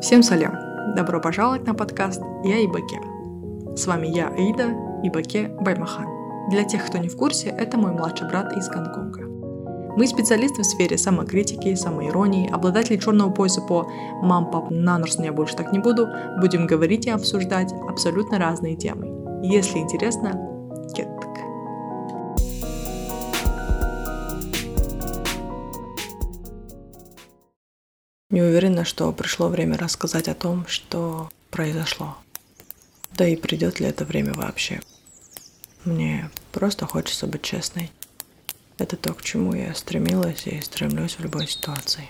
Всем салям! Добро пожаловать на подкаст «Я Ибаке». С вами я, Аида, Ибаке Баймахан. Для тех, кто не в курсе, это мой младший брат из Гонконга. Мы специалисты в сфере самокритики, самоиронии, обладатели черного пояса по «Мам, пап, на нос я больше так не буду», будем говорить и обсуждать абсолютно разные темы. Если интересно, кеттек. Не уверена, что пришло время рассказать о том, что произошло. Да и придет ли это время вообще. Мне просто хочется быть честной. Это то, к чему я стремилась и стремлюсь в любой ситуации.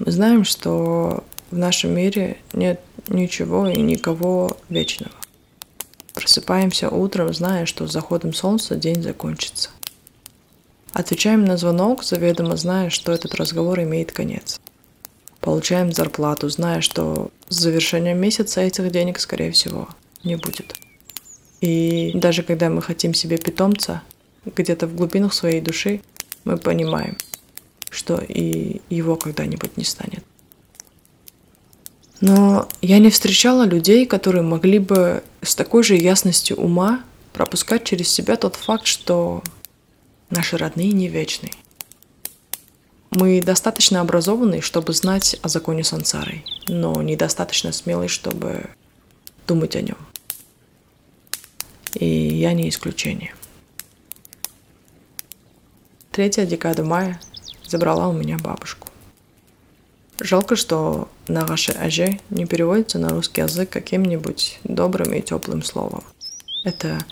Мы знаем, что в нашем мире нет ничего и никого вечного. Просыпаемся утром, зная, что с заходом солнца день закончится. Отвечаем на звонок, заведомо зная, что этот разговор имеет конец. Получаем зарплату, зная, что с завершением месяца этих денег, скорее всего, не будет. И даже когда мы хотим себе питомца, где-то в глубинах своей души мы понимаем, что и его когда-нибудь не станет. Но я не встречала людей, которые могли бы с такой же ясностью ума пропускать через себя тот факт, что Наши родные не вечны. Мы достаточно образованы, чтобы знать о законе сансары, но недостаточно смелы, чтобы думать о нем. И я не исключение. Третья декада мая забрала у меня бабушку. Жалко, что на ваше аже не переводится на русский язык каким-нибудь добрым и теплым словом. Это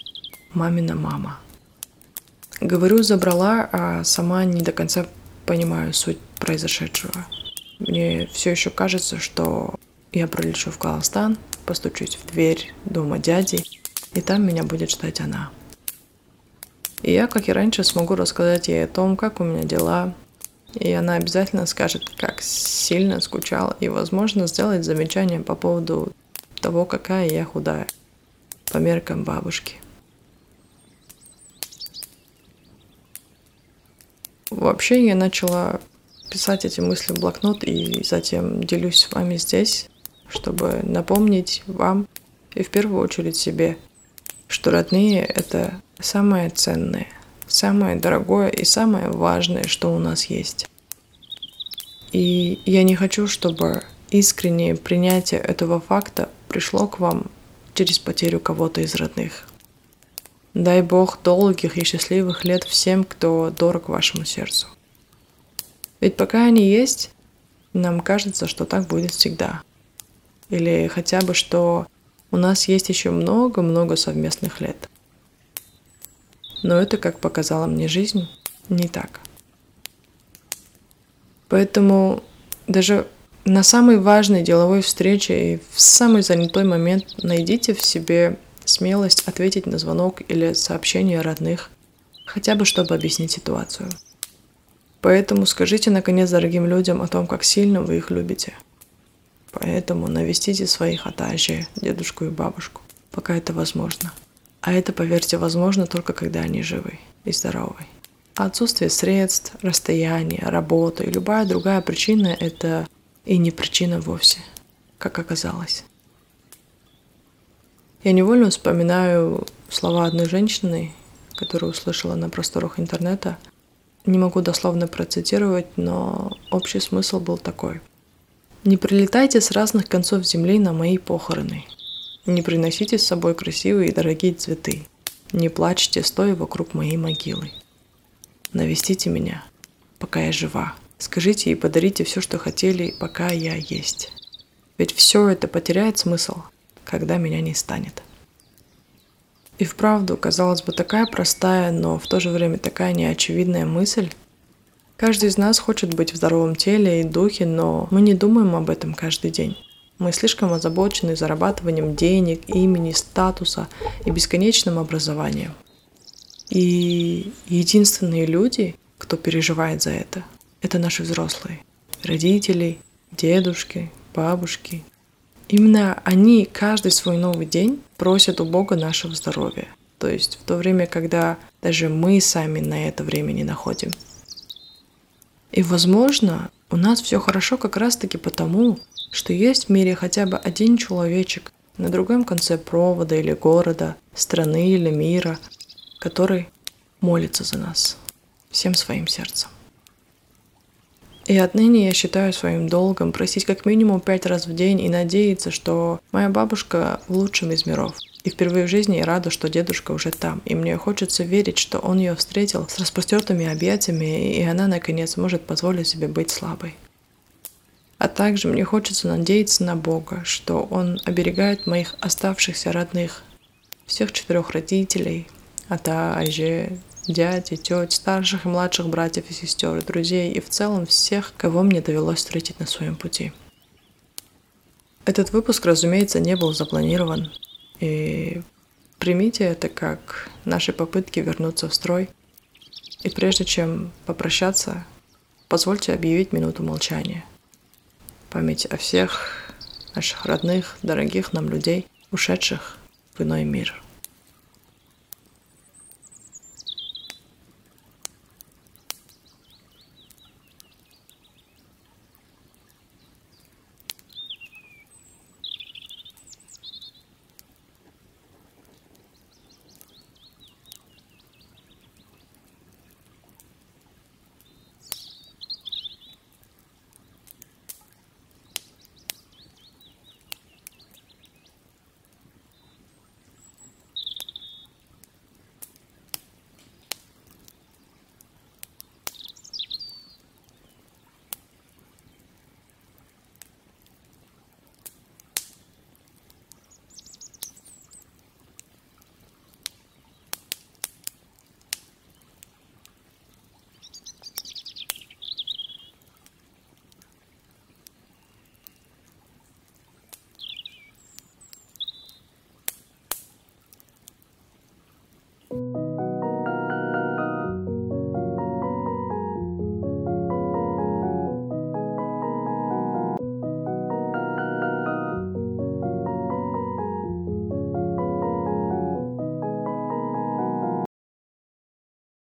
мамина мама – Говорю, забрала, а сама не до конца понимаю суть произошедшего. Мне все еще кажется, что я пролечу в Казахстан, постучусь в дверь дома дяди, и там меня будет ждать она. И я, как и раньше, смогу рассказать ей о том, как у меня дела, и она обязательно скажет, как сильно скучала, и, возможно, сделает замечание по поводу того, какая я худая, по меркам бабушки – Вообще я начала писать эти мысли в блокнот и затем делюсь с вами здесь, чтобы напомнить вам и в первую очередь себе, что родные — это самое ценное, самое дорогое и самое важное, что у нас есть. И я не хочу, чтобы искреннее принятие этого факта пришло к вам через потерю кого-то из родных. Дай Бог долгих и счастливых лет всем, кто дорог вашему сердцу. Ведь пока они есть, нам кажется, что так будет всегда. Или хотя бы, что у нас есть еще много-много совместных лет. Но это, как показала мне жизнь, не так. Поэтому даже на самой важной деловой встрече и в самый занятой момент найдите в себе смелость ответить на звонок или сообщение родных, хотя бы чтобы объяснить ситуацию. Поэтому скажите наконец дорогим людям о том, как сильно вы их любите. Поэтому навестите своих атажи, дедушку и бабушку, пока это возможно. А это, поверьте, возможно только когда они живы и здоровы. А отсутствие средств, расстояние, работа и любая другая причина – это и не причина вовсе, как оказалось. Я невольно вспоминаю слова одной женщины, которую услышала на просторах интернета. Не могу дословно процитировать, но общий смысл был такой. «Не прилетайте с разных концов земли на мои похороны. Не приносите с собой красивые и дорогие цветы. Не плачьте, стоя вокруг моей могилы. Навестите меня, пока я жива. Скажите и подарите все, что хотели, пока я есть. Ведь все это потеряет смысл, когда меня не станет. И вправду, казалось бы, такая простая, но в то же время такая неочевидная мысль. Каждый из нас хочет быть в здоровом теле и духе, но мы не думаем об этом каждый день. Мы слишком озабочены зарабатыванием денег, имени, статуса и бесконечным образованием. И единственные люди, кто переживает за это, это наши взрослые. Родители, дедушки, бабушки, Именно они каждый свой новый день просят у Бога нашего здоровья. То есть в то время, когда даже мы сами на это время не находим. И, возможно, У нас все хорошо как раз-таки потому, что есть в мире хотя бы один человечек на другом конце провода или города, страны или мира, который молится за нас всем своим сердцем. И отныне я считаю своим долгом просить как минимум пять раз в день и надеяться, что моя бабушка в лучшем из миров. И впервые в жизни я рада, что дедушка уже там. И мне хочется верить, что он ее встретил с распростертыми объятиями, и она, наконец, может позволить себе быть слабой. А также мне хочется надеяться на Бога, что Он оберегает моих оставшихся родных, всех четырех родителей, ата, аже, дяди, теть, старших и младших братьев и сестер, друзей и в целом всех, кого мне довелось встретить на своем пути. Этот выпуск, разумеется, не был запланирован, и примите это как наши попытки вернуться в строй. И прежде чем попрощаться, позвольте объявить минуту молчания. Память о всех наших родных, дорогих нам людей, ушедших в иной мир.